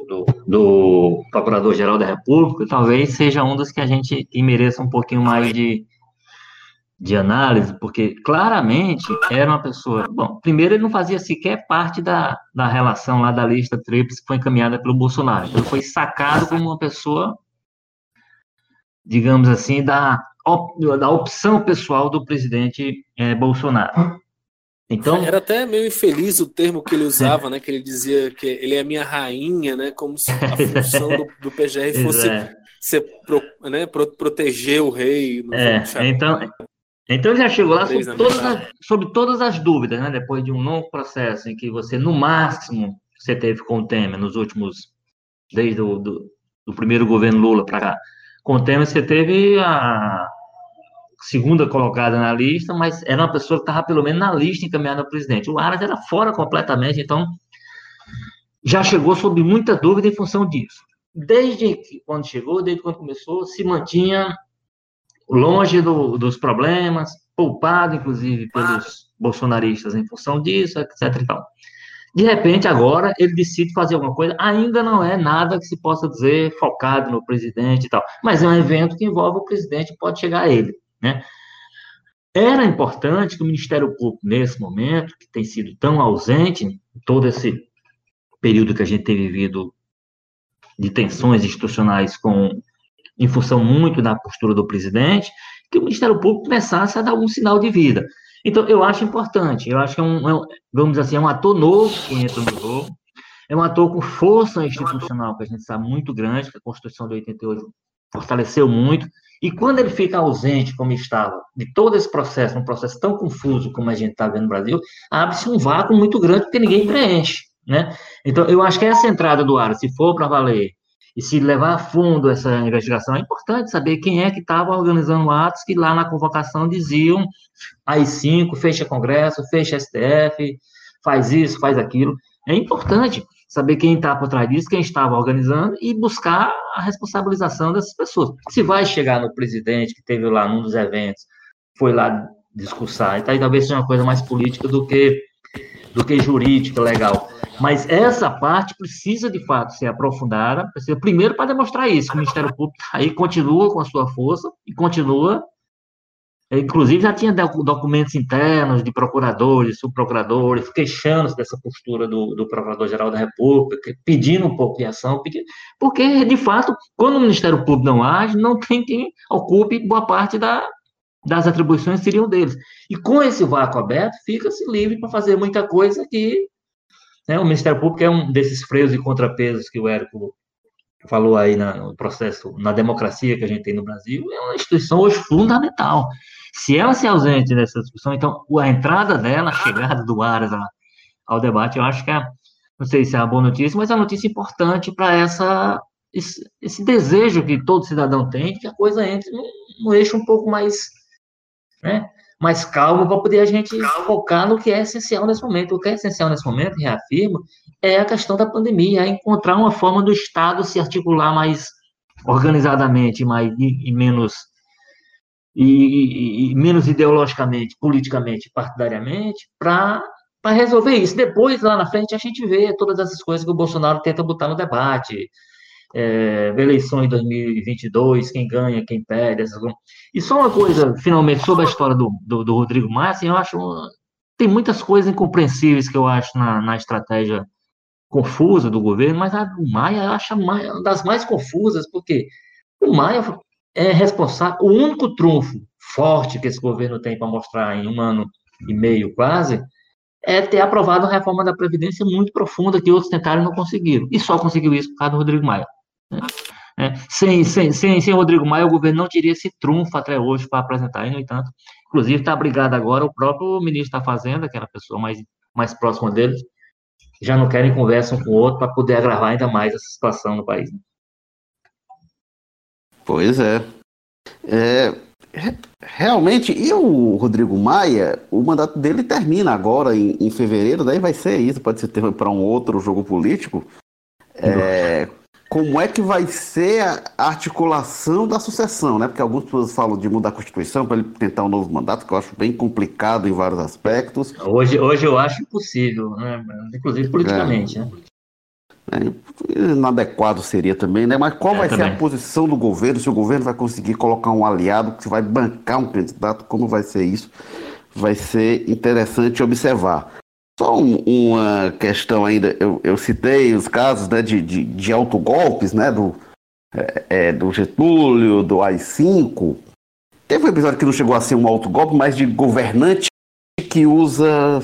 do, do Procurador-Geral da República, talvez seja um dos que a gente mereça um pouquinho mais de, de análise, porque claramente era uma pessoa. Bom, primeiro, ele não fazia sequer parte da, da relação lá da lista TRIPS que foi encaminhada pelo Bolsonaro. Ele foi sacado como uma pessoa, digamos assim, da, da opção pessoal do presidente é, Bolsonaro. Então, Era até meio infeliz o termo que ele usava, né? Que ele dizia que ele é minha rainha, né? Como se a função do, do PGR <laughs> fosse ser, né, proteger o rei. É, então, então ele já chegou lá sobre todas, as, sobre todas as dúvidas, né? Depois de um longo processo em que você, no máximo, você teve com o Temer nos últimos, desde o do, do primeiro governo Lula para cá, com o Temer você teve a segunda colocada na lista, mas era uma pessoa que estava pelo menos na lista encaminhada ao presidente. O Aras era fora completamente, então já chegou sob muita dúvida em função disso. Desde que, quando chegou, desde quando começou, se mantinha longe do, dos problemas, poupado, inclusive, pelos bolsonaristas em função disso, etc. E tal. De repente, agora, ele decide fazer alguma coisa, ainda não é nada que se possa dizer focado no presidente e tal, mas é um evento que envolve o presidente pode chegar a ele. Né? Era importante que o Ministério Público, nesse momento, que tem sido tão ausente, todo esse período que a gente tem vivido de tensões institucionais com, em função muito da postura do presidente, que o Ministério Público começasse a dar algum sinal de vida. Então, eu acho importante, eu acho que é um, é vamos assim, é um ator novo que entra no jogo, é um ator com força institucional, que a gente sabe muito grande, que a Constituição de 88 fortaleceu muito, e quando ele fica ausente, como estava, de todo esse processo, um processo tão confuso como a gente está vendo no Brasil, abre-se um vácuo muito grande que ninguém preenche, né? Então, eu acho que essa entrada do ar, se for para valer, e se levar a fundo essa investigação, é importante saber quem é que estava organizando atos que lá na convocação diziam AI-5, fecha Congresso, fecha STF, faz isso, faz aquilo. É importante saber quem está por trás disso, quem estava organizando e buscar a responsabilização dessas pessoas. Se vai chegar no presidente que teve lá num dos eventos, foi lá discursar, então, talvez seja uma coisa mais política do que do que jurídica, legal. Mas essa parte precisa de fato ser aprofundada, precisa, primeiro para demonstrar isso, que o Ministério Público aí continua com a sua força e continua Inclusive, já tinha documentos internos de procuradores, subprocuradores, queixando-se dessa postura do, do Procurador-Geral da República, pedindo um pouco de ação, porque, de fato, quando o Ministério Público não age, não tem quem ocupe boa parte da, das atribuições seriam deles. E com esse vácuo aberto, fica-se livre para fazer muita coisa que né, o Ministério Público é um desses freios e contrapesos que o Érico falou aí na, no processo, na democracia que a gente tem no Brasil, é uma instituição hoje fundamental. Se ela se ausente dessa discussão, então a entrada dela, a chegada do Aras ao debate, eu acho que é, não sei se é uma boa notícia, mas é uma notícia importante para essa esse, esse, desejo que todo cidadão tem que a coisa entre no eixo um pouco mais, né, mais calmo para poder a gente focar no que é essencial nesse momento. O que é essencial nesse momento, reafirmo, é a questão da pandemia, é encontrar uma forma do Estado se articular mais organizadamente, mais e, e menos e, e, e menos ideologicamente, politicamente, partidariamente, para resolver isso. Depois, lá na frente, a gente vê todas essas coisas que o Bolsonaro tenta botar no debate. É, eleição em 2022, quem ganha, quem perde. Essas... E só uma coisa, finalmente, sobre a história do, do, do Rodrigo Maia, assim, eu acho. Tem muitas coisas incompreensíveis que eu acho na, na estratégia confusa do governo, mas a do Maia eu acho uma das mais confusas, porque o Maia é responsável, o único trunfo forte que esse governo tem para mostrar em um ano e meio quase, é ter aprovado uma reforma da Previdência muito profunda que outros tentaram e não conseguiram. E só conseguiu isso por causa do Rodrigo Maia. É, sem, sem, sem, sem Rodrigo Maia, o governo não teria esse trunfo até hoje para apresentar, e, no entanto, inclusive está brigado agora o próprio ministro da Fazenda, que era a pessoa mais, mais próxima dele, já não querem conversa um com o outro para poder agravar ainda mais essa situação no país. Né? Pois é. é. Realmente, e o Rodrigo Maia, o mandato dele termina agora em, em fevereiro, daí vai ser isso, pode ser para um outro jogo político. É, como é que vai ser a articulação da sucessão, né? Porque algumas pessoas falam de mudar a Constituição para ele tentar um novo mandato, que eu acho bem complicado em vários aspectos. Hoje, hoje eu acho impossível, né? inclusive politicamente, é. né? É, inadequado seria também, né? Mas qual é, vai também. ser a posição do governo? Se o governo vai conseguir colocar um aliado que vai bancar um candidato, como vai ser isso? Vai ser interessante observar. Só um, uma questão ainda, eu, eu, citei os casos né, de, de, de autogolpes, né? Do, é, é do Getúlio, do AI-5. Teve um episódio que não chegou a ser um autogolpe, mas de governante que usa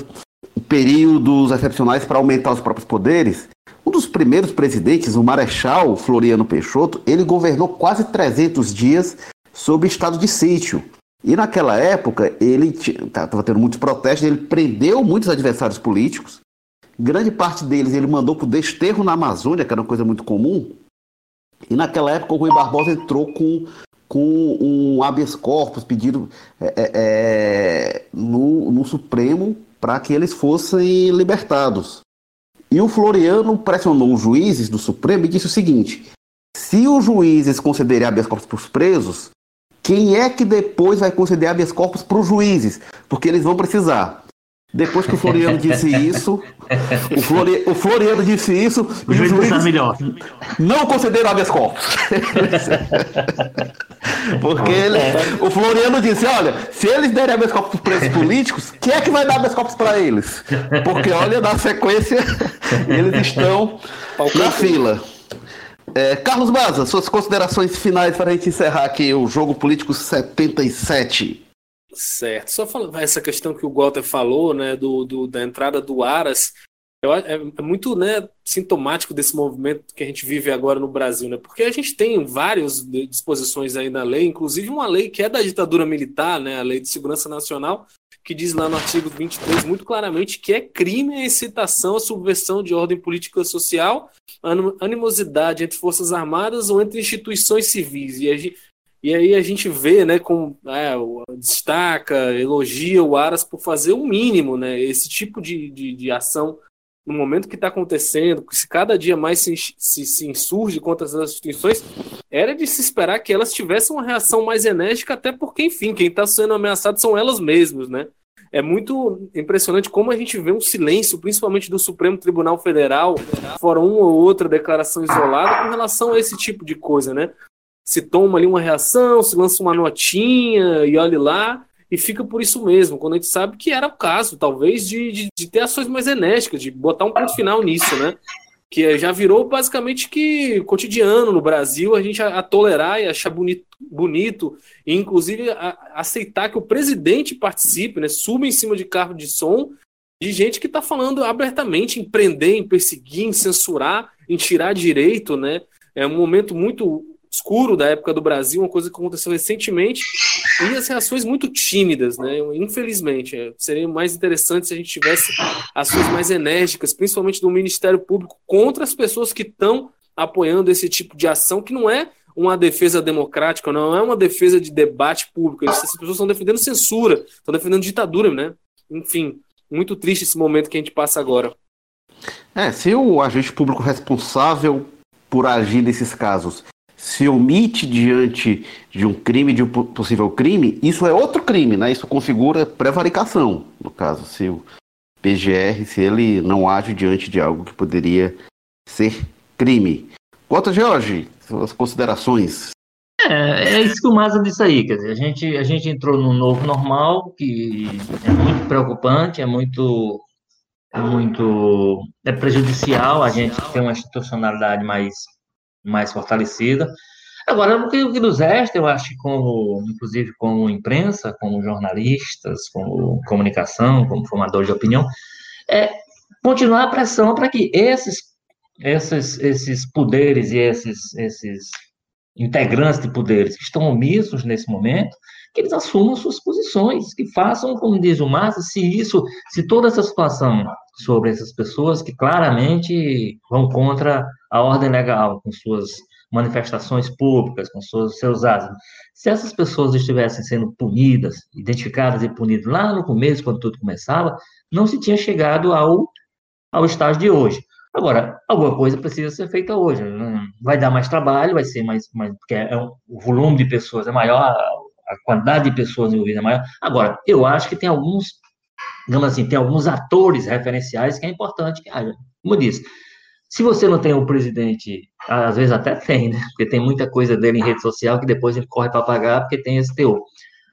períodos excepcionais para aumentar os próprios poderes. Um dos primeiros presidentes, o Marechal Floriano Peixoto, ele governou quase 300 dias sob estado de sítio. E naquela época, ele estava tendo muitos protestos, ele prendeu muitos adversários políticos. Grande parte deles ele mandou para o desterro na Amazônia, que era uma coisa muito comum. E naquela época o Rui Barbosa entrou com, com um habeas corpus pedido é, é, é no, no Supremo para que eles fossem libertados. E o Floriano pressionou os juízes do Supremo e disse o seguinte: se os juízes concederem habeas corpus para os presos, quem é que depois vai conceder habeas corpus para os juízes? Porque eles vão precisar. Depois que o Floriano disse isso, o, Flori, o Floriano disse isso, o juiz está melhor. Não concederam habeas corpus. Porque ele, o Floriano disse: olha, se eles derem habeas corpus para presos políticos, quem é que vai dar habeas corpus para eles? Porque, olha, na sequência, eles estão na fila. É, Carlos Baza, suas considerações finais para a gente encerrar aqui o jogo político 77. Certo. Só falando essa questão que o Walter falou, né, do, do da entrada do Aras, eu, é, é, muito né, sintomático desse movimento que a gente vive agora no Brasil, né? Porque a gente tem várias disposições aí na lei, inclusive uma lei que é da ditadura militar, né, a Lei de Segurança Nacional, que diz lá no artigo 23 muito claramente que é crime a excitação, a subversão de ordem política social, animosidade entre forças armadas ou entre instituições civis. E, a, e aí a gente vê, né, com é, destaca, elogia o Aras por fazer o mínimo, né, esse tipo de, de, de ação no momento que está acontecendo, se cada dia mais se, se, se, insurge contra as instituições, era de se esperar que elas tivessem uma reação mais enérgica, até porque, enfim, quem está sendo ameaçado são elas mesmas, né? É muito impressionante como a gente vê um silêncio, principalmente do Supremo Tribunal Federal, fora uma ou outra declaração isolada com relação a esse tipo de coisa, né? Se toma ali uma reação, se lança uma notinha e olhe lá, e fica por isso mesmo, quando a gente sabe que era o caso, talvez, de, de, de ter ações mais enérgicas, de botar um ponto final nisso, né? Que já virou basicamente que cotidiano no Brasil a gente a, a tolerar e achar bonito, bonito e inclusive a, aceitar que o presidente participe, né? Suba em cima de carro de som de gente que está falando abertamente em prender, em perseguir, em censurar, em tirar direito, né? É um momento muito escuro da época do Brasil, uma coisa que aconteceu recentemente, e as reações muito tímidas, né? Infelizmente, é, seria mais interessante se a gente tivesse ações mais enérgicas, principalmente do Ministério Público, contra as pessoas que estão apoiando esse tipo de ação, que não é uma defesa democrática, não é uma defesa de debate público. Essas pessoas estão defendendo censura, estão defendendo ditadura, né? Enfim, muito triste esse momento que a gente passa agora. É, se o agente público responsável por agir nesses casos se omite diante de um crime, de um possível crime, isso é outro crime, né? Isso configura prevaricação, no caso, se o PGR, se ele não age diante de algo que poderia ser crime. Quanto, Jorge, suas considerações. É, é isso que o Maza disse aí, quer dizer, a gente, a gente entrou num novo normal que é muito preocupante, é muito, é muito é prejudicial a gente ter uma institucionalidade mais mais fortalecida. Agora, o que, o que nos resta, eu acho que como, inclusive como imprensa, como jornalistas, como comunicação, como formadores de opinião, é continuar a pressão para que esses, esses, esses poderes e esses, esses integrantes de poderes que estão omissos nesse momento, que eles assumam suas posições, que façam, como diz o Márcio, se isso, se toda essa situação sobre essas pessoas que claramente vão contra a ordem legal, com suas manifestações públicas, com seus, seus atos. Se essas pessoas estivessem sendo punidas, identificadas e punidas lá no começo, quando tudo começava, não se tinha chegado ao, ao estágio de hoje. Agora, alguma coisa precisa ser feita hoje. Vai dar mais trabalho, vai ser mais, mais porque é o volume de pessoas é maior, a quantidade de pessoas envolvidas é maior. Agora, eu acho que tem alguns digamos assim, tem alguns atores referenciais que é importante que haja. Como eu disse, se você não tem o presidente, às vezes até tem, né? Porque tem muita coisa dele em rede social que depois ele corre para pagar porque tem teor.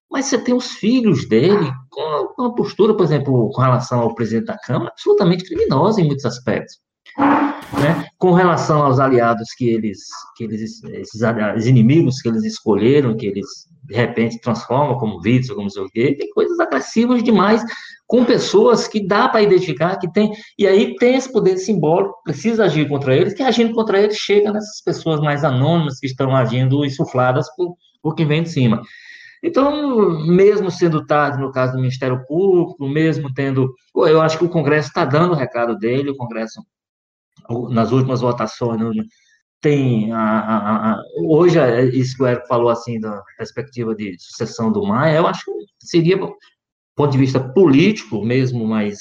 Mas você tem os filhos dele com uma postura, por exemplo, com relação ao presidente da Câmara, absolutamente criminosa em muitos aspectos. Né? com relação aos aliados que eles, que eles esses inimigos que eles escolheram, que eles de repente transformam como vídeos, como sei o quê, tem coisas agressivas demais com pessoas que dá para identificar que tem, e aí tem esse poder simbólico, precisa agir contra eles, que agindo contra eles chega nessas pessoas mais anônimas que estão agindo insufladas por, por quem vem de cima. Então, mesmo sendo tarde no caso do Ministério Público, mesmo tendo. Eu acho que o Congresso está dando o recado dele, o Congresso nas últimas votações, né, tem a, a, a, hoje é isso que o Érico falou assim da perspectiva de sucessão do Maia, eu acho que seria do ponto de vista político mesmo, mais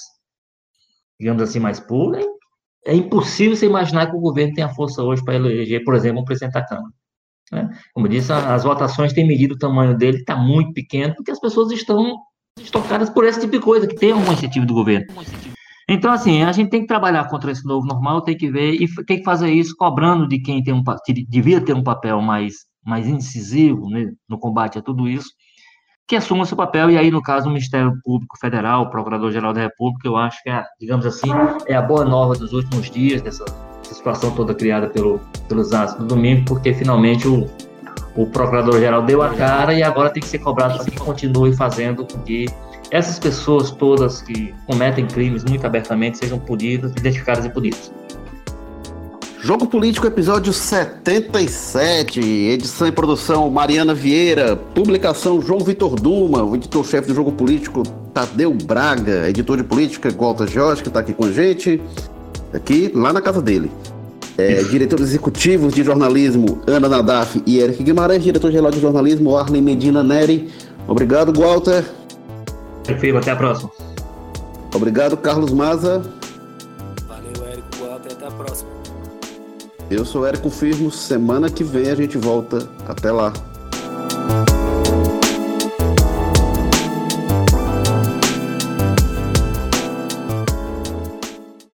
digamos assim mais puro, é, é impossível você imaginar que o governo tenha força hoje para eleger, por exemplo, um presidente da Câmara. Né? Como eu disse, as votações têm medido o tamanho dele, está muito pequeno, porque as pessoas estão tocadas por esse tipo de coisa, que tem um incentivo do governo. Então, assim, a gente tem que trabalhar contra esse novo normal, tem que ver, e tem que fazer isso cobrando de quem tem um, que devia ter um papel mais, mais incisivo né, no combate a tudo isso, que assuma seu papel, e aí, no caso, o Ministério Público Federal, o Procurador-Geral da República, eu acho que é, digamos assim, é a boa nova dos últimos dias, dessa, dessa situação toda criada pelo, pelos atos do domingo, porque finalmente o, o Procurador-Geral deu a cara e agora tem que ser cobrado para que continue fazendo com que essas pessoas todas que cometem crimes muito abertamente sejam punidas, identificadas e punidas. Jogo Político, episódio 77, edição e produção Mariana Vieira, publicação João Vitor Duma, o editor-chefe do Jogo Político Tadeu Braga, editor de política Walter Jorge, que está aqui com a gente, aqui lá na casa dele. É, diretores executivos de jornalismo Ana Nadaf e Eric Guimarães, diretor-geral de jornalismo Arlen Medina Neri. Obrigado, Walter. Perfeito, até a próxima. Obrigado, Carlos Maza. Valeu, Érico até a próxima. Eu sou Érico Firmo. Semana que vem a gente volta. Até lá.